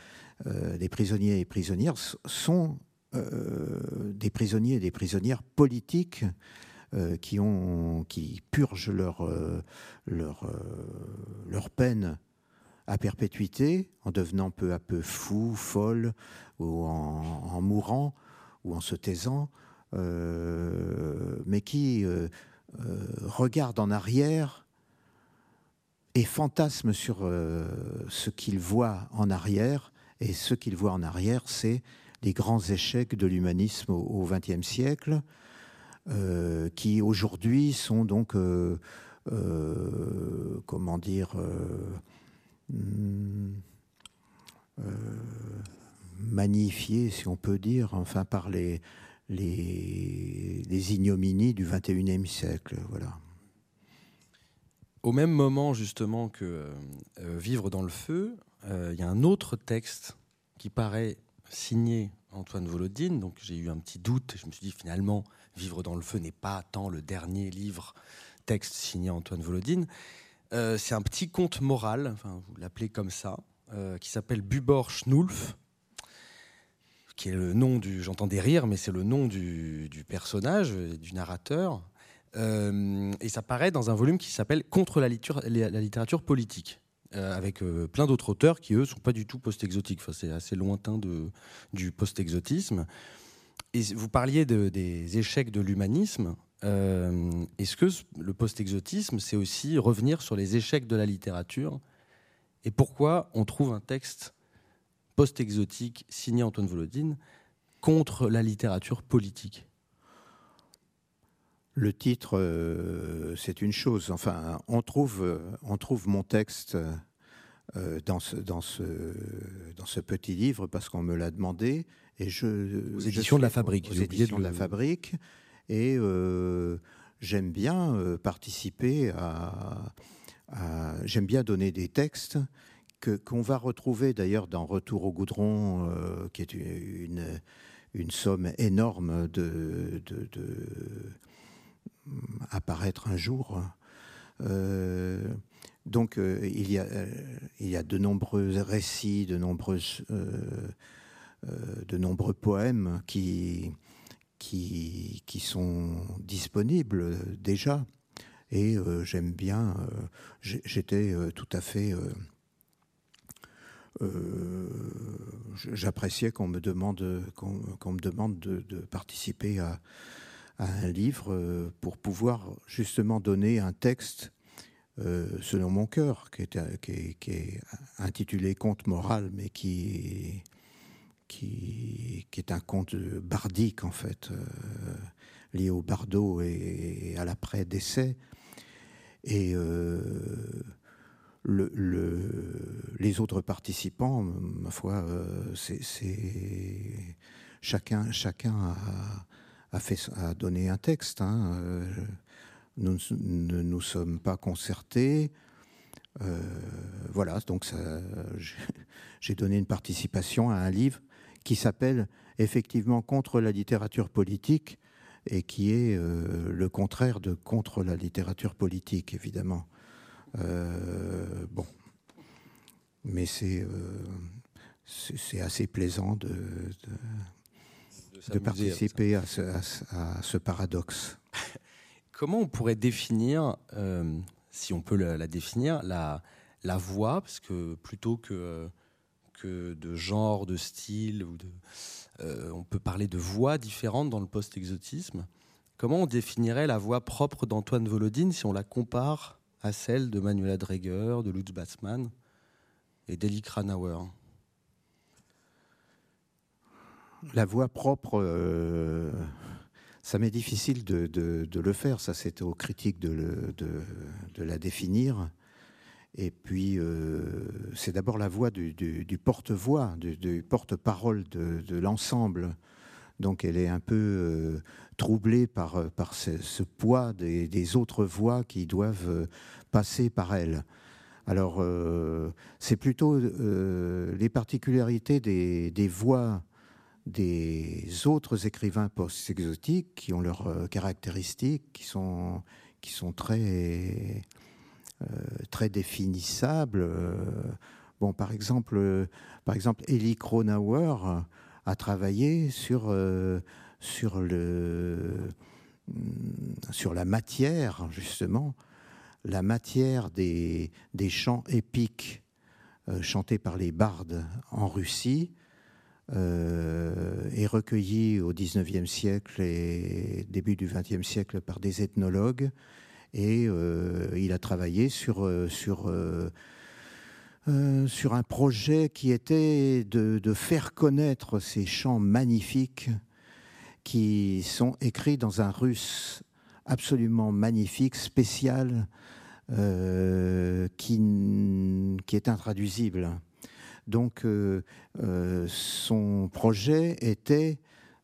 euh, des prisonniers et prisonnières sont des prisonniers et des prisonnières politiques qui, purgent leur, peine à perpétuité en devenant peu à peu fous, folles, ou en, mourant, ou en se taisant, mais qui regardent en arrière et fantasme sur euh, ce qu'il voit en arrière. Et ce qu'il voit en arrière, c'est les grands échecs de l'humanisme au XXe siècle, euh, qui aujourd'hui sont donc, euh, comment dire, hmm, magnifiés, si on peut dire, enfin par les, les, ignominies du XXIe siècle. Voilà. Au même moment, justement, que euh, Vivre dans le feu, euh, il y a un autre texte qui paraît signé Antoine Volodine. Donc j'ai eu un petit doute. Je me suis dit finalement, Vivre dans le feu n'est pas tant le dernier livre texte signé Antoine Volodine. Euh, c'est un petit conte moral, enfin, vous l'appelez comme ça, qui s'appelle Bubor Schnulf, qui est le nom du. J'entends des rires, mais c'est le nom du, du personnage, du narrateur. Euh, et ça paraît dans un volume qui s'appelle Contre la, littérature politique. Euh, avec euh, plein d'autres auteurs qui, eux, sont pas du tout post-exotiques. Enfin, c'est assez lointain de, du post-exotisme. Et vous parliez de, des échecs de l'humanisme. Est-ce que le post-exotisme, c'est aussi revenir sur les échecs de la littérature? Et pourquoi on trouve un texte post-exotique signé Antoine Volodine contre la littérature politique le titre, euh, c'est une chose. Enfin, on trouve, euh, on trouve mon texte euh, dans, ce, dans, ce, dans ce petit livre parce qu'on me l'a demandé. Et je, aux éditions de la Fabrique. Aux éditions de... la Fabrique. Et j'aime bien participer à. j'aime bien donner des textes qu'on va retrouver d'ailleurs dans Retour au goudron, qui est une, une, somme énorme de, apparaître un jour. Euh, donc euh, il, y a, euh, il y a de nombreux récits, de, nombreuses, de nombreux poèmes qui, qui, qui sont disponibles déjà. Et j'aime bien, j'étais tout à fait... J'appréciais qu'on me demande, qu'on me demande de, participer à, un livre euh, pour pouvoir justement donner un texte euh, selon mon cœur, qui est, intitulé Conte moral, mais qui, qui, est un conte bardique, en fait, euh, lié au bardo et, à l'après-décès. Et le, les autres participants, ma foi, c'est chacun, a donné un texte. Hein. Euh, nous ne nous, sommes pas concertés. Euh, voilà, donc j'ai donné une participation à un livre qui s'appelle effectivement Contre la littérature politique et qui est euh, le contraire de contre la littérature politique, évidemment. Bon, mais c'est c'est assez plaisant de de participer à ce, paradoxe. Comment on pourrait définir, euh, si on peut la, définir, la, la voix, parce que plutôt que, que de genre, de style, ou euh, on peut parler de voix différentes dans le post-exotisme. comment on définirait la voix propre d'Antoine Volodine si on la compare à celle de Manuela Dreger, de Lutz Bassmann et d'Eli Kranauer La voix propre, euh, ça m'est difficile de, le faire. Ça, c'est aux critiques de, de, la définir. Et puis, euh, c'est d'abord la voix du, porte-voix, du, porte-parole de, l'ensemble. Donc, elle est un peu euh, troublée par, par ce, poids des, autres voix qui doivent passer par elle. Alors, c'est plutôt les particularités des, des voix des autres écrivains post-exotiques qui ont leurs euh, caractéristiques, qui sont, qui sont très, euh, très définissables. Euh, bon, par exemple, par exemple, Elie Kronauer a travaillé sur, sur, le, mm, sur la matière, justement, la matière des, des chants épiques chantés par les bardes en Russie, euh, est recueilli au XIXe siècle et début du XXe siècle par des ethnologues. Et euh, il a travaillé sur, euh, sur, un projet qui était de, faire connaître ces chants magnifiques qui sont écrits dans un russe absolument magnifique, spécial, qui, qui est intraduisible. Donc euh, euh, son projet était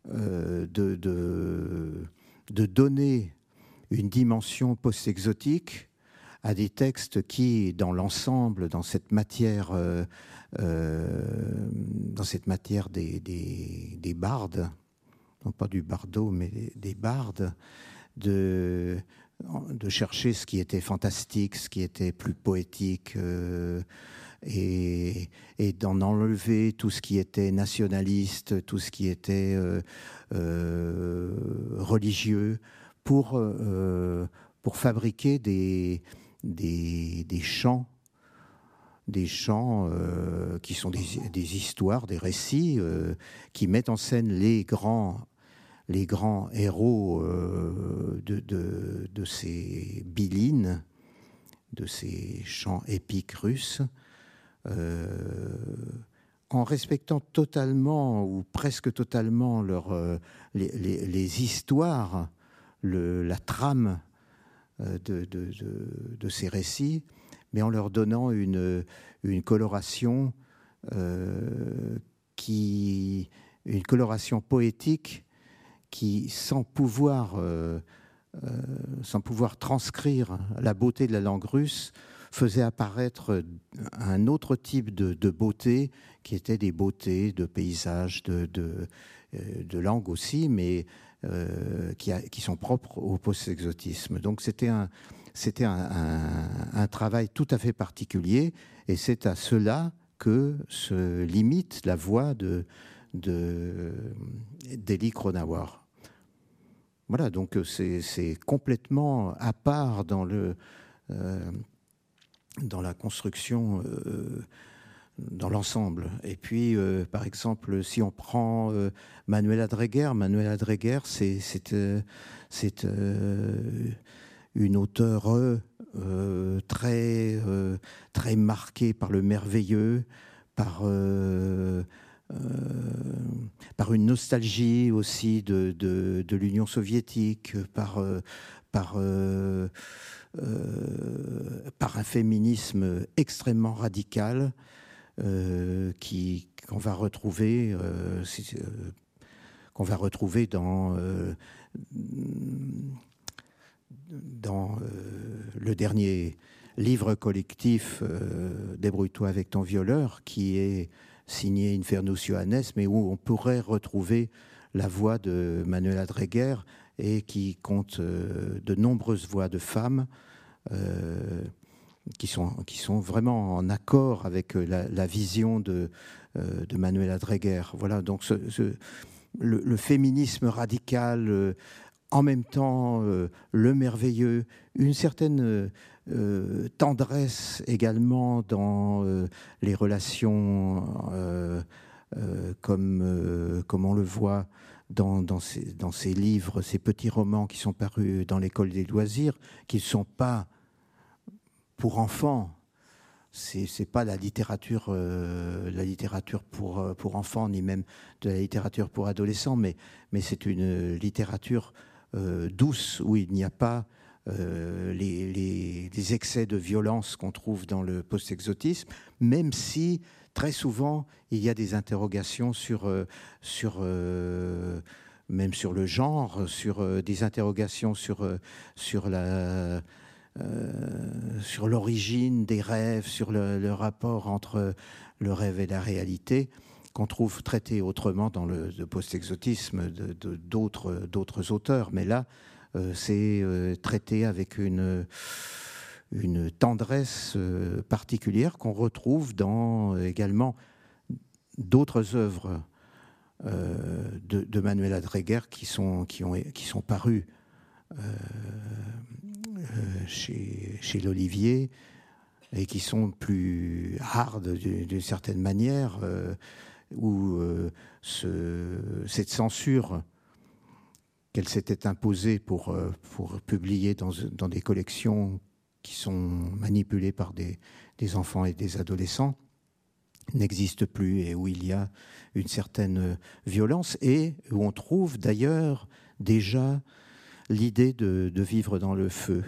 euh, de, donner une dimension post-exotique à des textes qui, dans l'ensemble, dans cette matière, dans cette matière des, des, bardes, non pas du bardo, mais des, bardes, de, chercher ce qui était fantastique, ce qui était plus poétique et, d'en enlever tout ce qui était nationaliste, tout ce qui était euh, euh, religieux, pour, euh, pour fabriquer des, des, des chants des chants qui sont des, des, histoires, des récits qui mettent en scène les grands, les grands héros de, de, de, ces bilines, de ces chants épiques russes, euh, en respectant totalement ou presque totalement leur, euh, les, histoires, le, la trame euh, de, de, de, ces récits, mais en leur donnant une, une coloration qui, une coloration poétique qui, sans pouvoir, sans pouvoir transcrire la beauté de la langue russe, faisait apparaître un autre type de, beauté qui était des beautés de paysages, de, de, euh, langue aussi, mais euh, qui, sont propres au post-exotisme. Donc c'était un, c'était un, travail tout à fait particulier, et c'est à cela que se limite la voix de d'Eli Kronauer. Voilà, donc c'est complètement à part dans le, euh, dans la construction euh, dans l'ensemble. Et puis, euh, par exemple, si on prend euh, Manuela Dreger, Manuela Dreger, c'est c'est une auteure très très marquée par le merveilleux, par une nostalgie aussi de, l'Union soviétique, par euh, un féminisme extrêmement radical euh, qui qu'on va retrouver euh, qu'on va retrouver dans dans le dernier livre collectif Débrouille-toi avec ton violeur, qui est signé Infernus Johannes, mais où on pourrait retrouver la voix de Manuela Dreger et qui compte de nombreuses voix de femmes euh, qui, sont, qui sont vraiment en accord avec euh, la, vision de, euh, de Manuela Dreger. Voilà, donc le, féminisme radical, en même temps le merveilleux, une certaine tendresse également dans les relations, comme, comme on le voit dans, dans, ces, dans ces livres, ces petits romans qui sont parus dans l'école des loisirs, qui ne sont pas pour enfants. C'est n'est pas la littérature, euh, la littérature pour, euh, pour enfants, ni même de la littérature pour adolescents, mais, mais c'est une littérature euh, douce où il n'y a pas les, les, excès de violence qu'on trouve dans le post-exotisme, même si très souvent, il y a des interrogations sur, sur même sur le genre, sur des interrogations sur, sur la sur l'origine des rêves, sur le, rapport entre le rêve et la réalité, qu'on trouve traité autrement dans le, post-exotisme de, d'autres, auteurs. Mais là, c'est traité avec une tendresse euh, particulière qu'on retrouve dans euh, également d'autres œuvres euh, de, Manuel qui sont parues chez, chez l'Olivier et qui sont plus hard d'une certaine manière, où ce, cette censure qu'elle s'était imposée pour, pour publier dans, dans des collections qui sont manipulés par des, enfants et des adolescents n'existe plus et où il y a une certaine violence et où on trouve d'ailleurs déjà l'idée de, vivre dans le feu,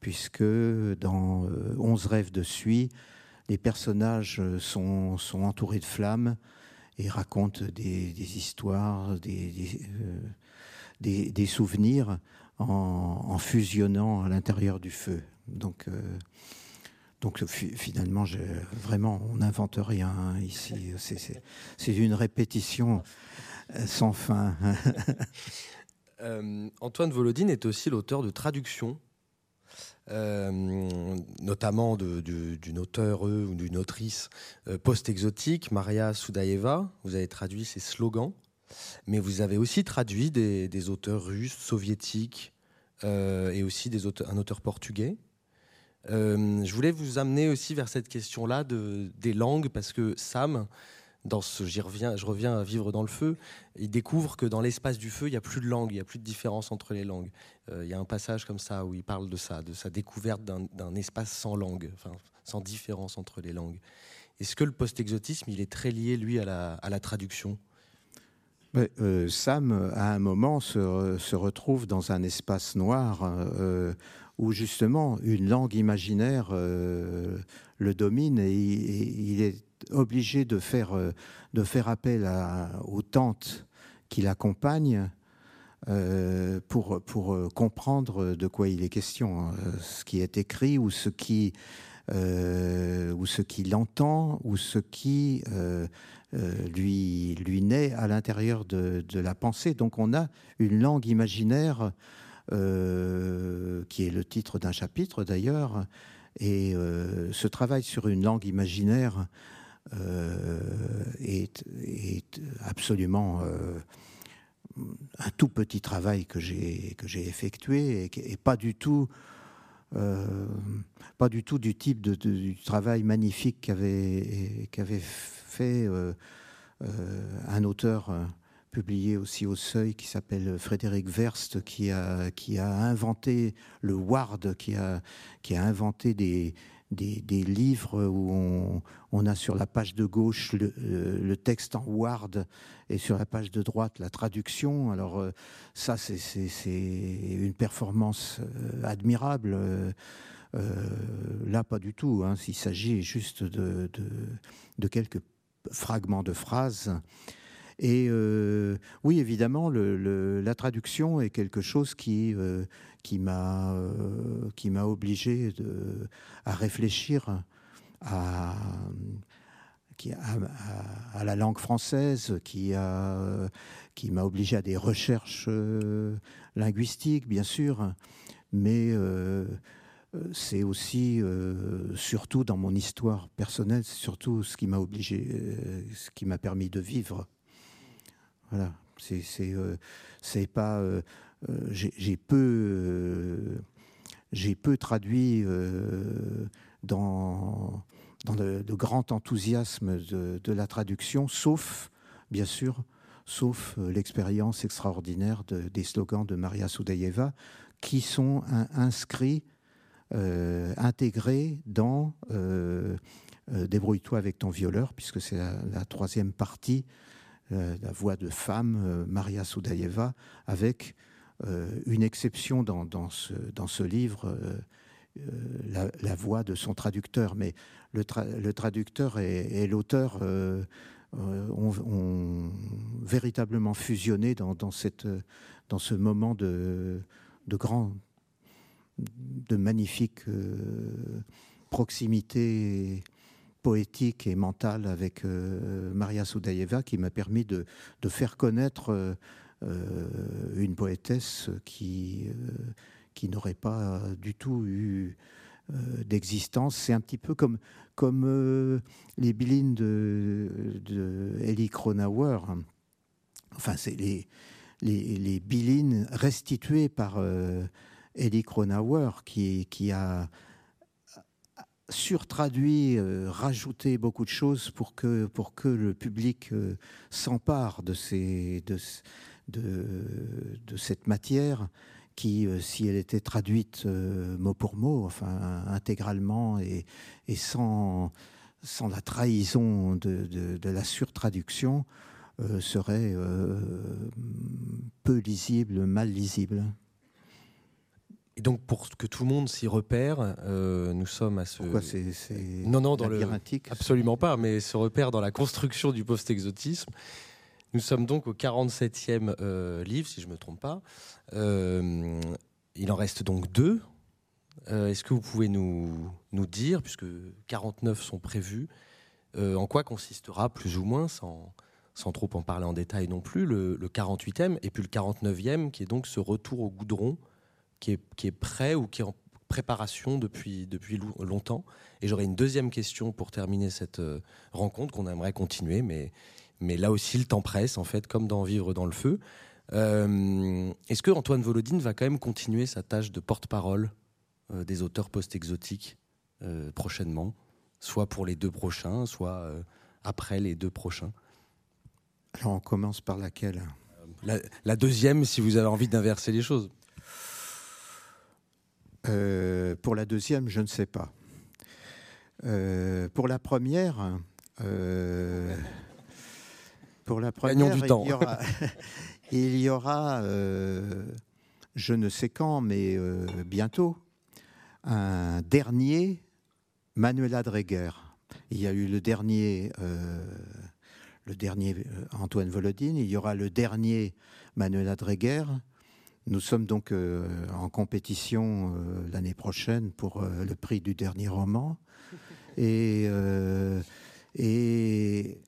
puisque dans euh, Onze rêves de suie, les personnages sont, sont entourés de flammes et racontent des, histoires, des, des, euh, souvenirs en, fusionnant à l'intérieur du feu. Donc, euh, donc finalement, vraiment, on n'invente rien ici. C'est une répétition euh, sans fin. Euh, Antoine Volodine est aussi l'auteur de traductions, notamment d'une auteure ou d'une autrice post-exotique, Maria Soudaeva. Vous avez traduit ses slogans, mais vous avez aussi traduit des, auteurs russes, soviétiques, et aussi un auteur portugais. Euh, je voulais vous amener aussi vers cette question-là de, des langues, parce que Sam, dans ce, j'y reviens, je reviens à vivre dans le feu, il découvre que dans l'espace du feu, il n'y a plus de langue, il n'y a plus de différence entre les langues. Euh, il y a un passage comme ça où il parle de ça, de sa découverte d'un espace sans langue, sans différence entre les langues. Est-ce que le post-exotisme, il est très lié, lui, à la, traduction? Euh, Sam, à un moment, se, retrouve dans un espace noir où justement une langue imaginaire euh, le domine et, il est obligé de faire, euh, de faire appel aux tantes qui l'accompagnent euh, pour, pour comprendre de quoi il est question, hein. ce qui est écrit ou ce qui, ou ce ou ce qui lui, lui naît à l'intérieur de, de, la pensée. Donc on a une langue imaginaire euh, qui est le titre d'un chapitre d'ailleurs. Et euh, ce travail sur une langue imaginaire euh, est, absolument un tout petit travail que j'ai que j'ai effectué et, pas du tout pas du tout du type de, du travail magnifique qu'avait qu'avait fait un auteur publié aussi au Seuil, qui s'appelle Frédéric Verst, qui a, qui a inventé le Ward, qui a, qui a inventé des, des, livres où on, a sur la page de gauche le, euh, le, texte en Ward et sur la page de droite la traduction. Alors euh, ça, c'est une performance euh, admirable. là, pas du tout. Hein, S'il s'agit juste de, de, quelques fragments de phrases. Et euh, oui, évidemment, la traduction est quelque chose qui, euh, qui m'a euh, obligé à réfléchir à, la langue française, qui m'a obligé à des recherches linguistiques, bien sûr, mais c'est aussi, surtout dans mon histoire personnelle, surtout ce qui m'a obligé, ce qui m'a permis de vivre. Voilà, c'est euh, pas. Euh, euh, j'ai peu j'ai peu traduit dans dans le, grand enthousiasme de, de, la traduction, sauf bien sûr sauf l'expérience extraordinaire des slogans de Maria Soudayeva, qui sont inscrits, intégrés dans Débrouille-toi avec ton violeur, puisque c'est la, troisième partie, la voix de femme, Maria Soudayeva, avec une exception dans, dans, ce, dans ce livre euh, la, voix de son traducteur, mais le, traducteur et, l'auteur euh, euh, ont, véritablement fusionné dans, cette, dans ce moment de, de grand, de magnifique proximité poétique et mentale avec Maria Soudaïeva qui m'a permis de, faire connaître une poétesse qui n'aurait pas du tout eu euh, d'existence. C'est un petit peu comme, euh, les bilines de, de Kronauer. Enfin, c'est les, bilines restituées par euh, Elie Kronauer qui a surtraduit, rajouté beaucoup de choses pour que, pour que le public s'empare de, ces, de, de, de, cette matière qui, euh, si elle était traduite euh, mot pour mot, enfin intégralement et, sans, sans la trahison de, la surtraduction, euh, serait peu lisible, mal lisible. Et donc, pour que tout le monde s'y repère, nous sommes à ce. Pourquoi c'est non non dans le absolument pas, mais se repère dans la construction du post-exotisme. Nous sommes donc au 47e euh, livre, si je ne me trompe pas. Euh, il en reste donc deux. Euh, est-ce que vous pouvez nous, nous dire, puisque 49 sont prévus, en quoi consistera plus ou moins, sans, sans trop en parler en détail non plus, le, 48e et puis le 49e, qui est donc ce retour au goudron, qui est, qui est prêt ou qui est en préparation depuis, depuis longtemps. Et j'aurais une deuxième question pour terminer cette rencontre qu'on aimerait continuer, mais mais là aussi le temps presse en fait, comme dans Vivre dans le feu. Euh, est-ce que Antoine Volodine va quand même continuer sa tâche de porte-parole euh, des auteurs post-exotiques euh, prochainement, soit pour les deux prochains, soit après les deux prochains? Alors on commence par laquelle? La, deuxième, si vous avez envie d'inverser les choses. Pour la deuxième, je ne sais pas. pour la première, pour la première, temps. il y aura, euh, je ne sais quand, mais euh, bientôt, un dernier Manuela Dreger. Il y a eu le dernier, euh, le dernier Antoine Volodine. Il y aura le dernier Manuela Dreger. Nous sommes donc en compétition l'année prochaine pour le prix du dernier roman. Et, et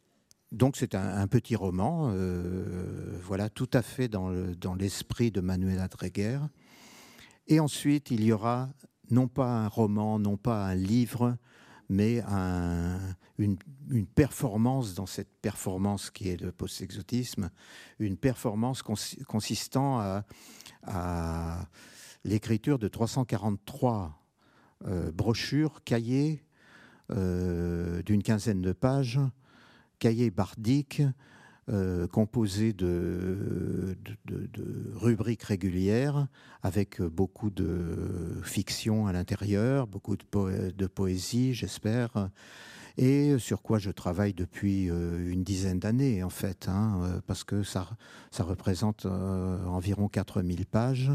donc c'est un, petit roman, euh, voilà, tout à fait dans, l'esprit de Manuela Dreger. Et ensuite, il y aura non pas un roman, non pas un livre, mais une, performance dans cette performance qui est le post-exotisme, une performance consistant à, l'écriture de 343 euh, brochures, cahiers euh, d'une quinzaine de pages, cahier bardique euh, composé de, rubriques régulières avec beaucoup de fiction à l'intérieur, beaucoup de, poésie, j'espère, et sur quoi je travaille depuis euh, une dizaine d'années en fait, hein, euh, parce que ça, représente environ 4000 pages.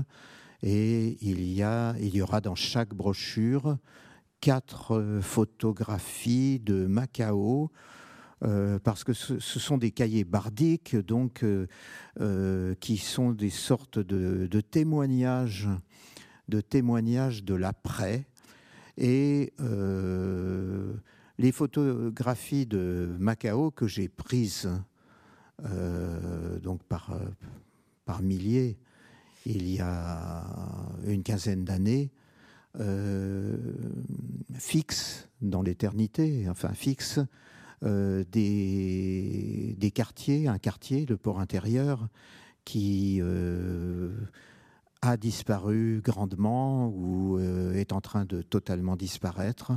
Et il y, a, il y aura dans chaque brochure quatre photographies de Macao euh, parce que ce, sont des cahiers bardiques, donc euh, euh, qui sont des sortes de, témoignages, de témoignages de l'après. Et les photographies de Macao que j'ai prises donc par, par milliers il y a une quinzaine d'années, fixes dans l'éternité, enfin fixes euh, des, des, quartiers, un quartier, le port intérieur, qui euh, a disparu grandement ou euh, est en train de totalement disparaître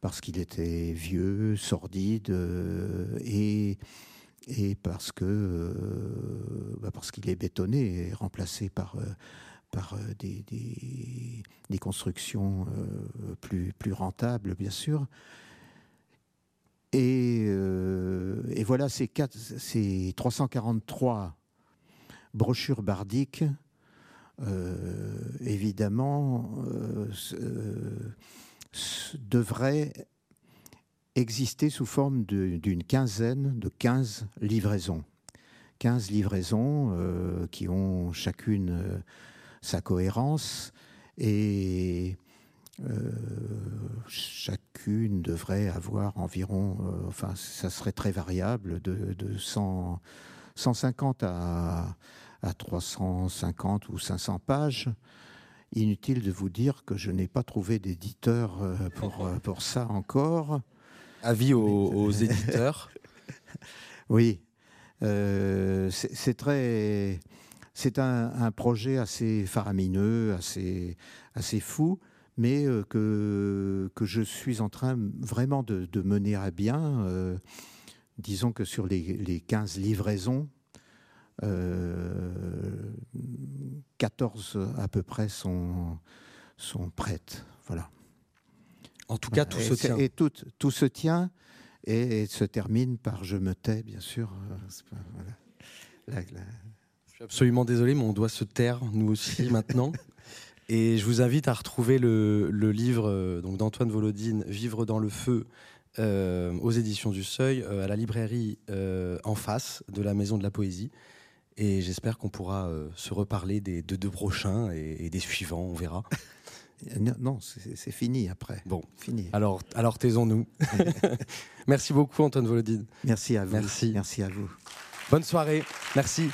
parce qu'il était vieux, sordide et, et parce que bah, parce qu'il est bétonné et remplacé par par des, des, constructions plus, plus rentables, bien sûr. Et, et voilà ces, quatre, ces 343 brochures bardiques euh, évidemment, euh, euh, devrait exister sous forme d'une quinzaine, de 15 livraisons. 15 livraisons qui ont chacune sa cohérence et chacune devrait avoir environ, enfin ça serait très variable, de, de 100, 150 à, à 350 ou 500 pages. Inutile de vous dire que je n'ai pas trouvé d'éditeur euh, pour, euh, pour ça encore. Avis aux, éditeurs Oui. Euh, c'est très. C'est un, projet assez faramineux, assez, assez fou, mais que, que je suis en train vraiment de, mener à bien. disons que sur les, les 15 livraisons, 14 à peu près sont, sont prêtes. Voilà. En tout cas, tout se tient. Et tout, tout se tient et, se termine par je me tais, bien sûr. Je suis absolument désolé, mais on doit se taire, nous aussi, maintenant. Et je vous invite à retrouver le, le livre euh, donc d'Antoine Volodine, Vivre dans le feu, euh, aux éditions du Seuil, euh, à la librairie en face de la Maison de la Poésie. Et j'espère qu'on pourra se reparler des deux, prochains et, des suivants, on verra. Non, c'est fini après. Bon, fini. Alors, alors taisons-nous. Merci beaucoup, Antoine Volodine. Merci à vous. Merci. Merci à vous. Bonne soirée. Merci.